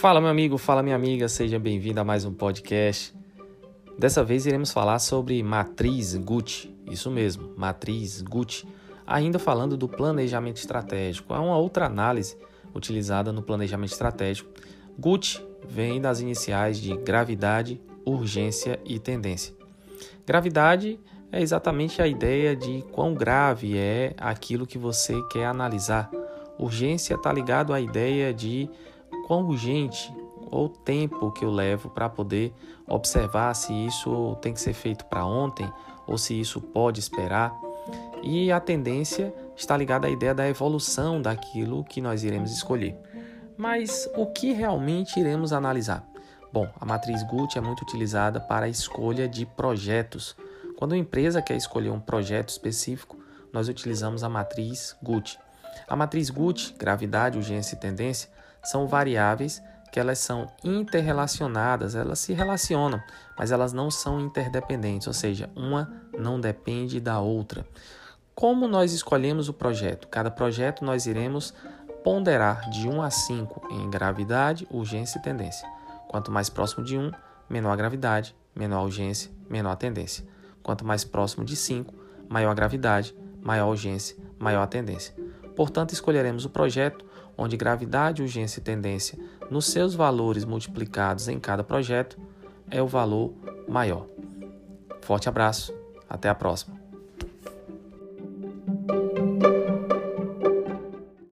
Fala, meu amigo, fala, minha amiga, seja bem-vindo a mais um podcast. Dessa vez iremos falar sobre matriz Gucci, isso mesmo, matriz Gucci, ainda falando do planejamento estratégico. É uma outra análise utilizada no planejamento estratégico. Gucci vem das iniciais de gravidade, urgência e tendência. Gravidade é exatamente a ideia de quão grave é aquilo que você quer analisar. Urgência está ligado à ideia de quão urgente ou tempo que eu levo para poder observar se isso tem que ser feito para ontem ou se isso pode esperar. E a tendência está ligada à ideia da evolução daquilo que nós iremos escolher. Mas o que realmente iremos analisar? Bom, a matriz Gucci é muito utilizada para a escolha de projetos. Quando uma empresa quer escolher um projeto específico, nós utilizamos a matriz Gucci. A matriz Gucci, gravidade, urgência e tendência, são variáveis que elas são interrelacionadas, elas se relacionam, mas elas não são interdependentes, ou seja, uma não depende da outra. Como nós escolhemos o projeto? Cada projeto nós iremos ponderar de 1 a 5 em gravidade, urgência e tendência. Quanto mais próximo de 1, menor a gravidade, menor a urgência, menor a tendência. Quanto mais próximo de 5, maior a gravidade, maior a urgência, maior a tendência. Portanto, escolheremos o projeto onde gravidade, urgência e tendência, nos seus valores multiplicados em cada projeto, é o valor maior. Forte abraço, até a próxima.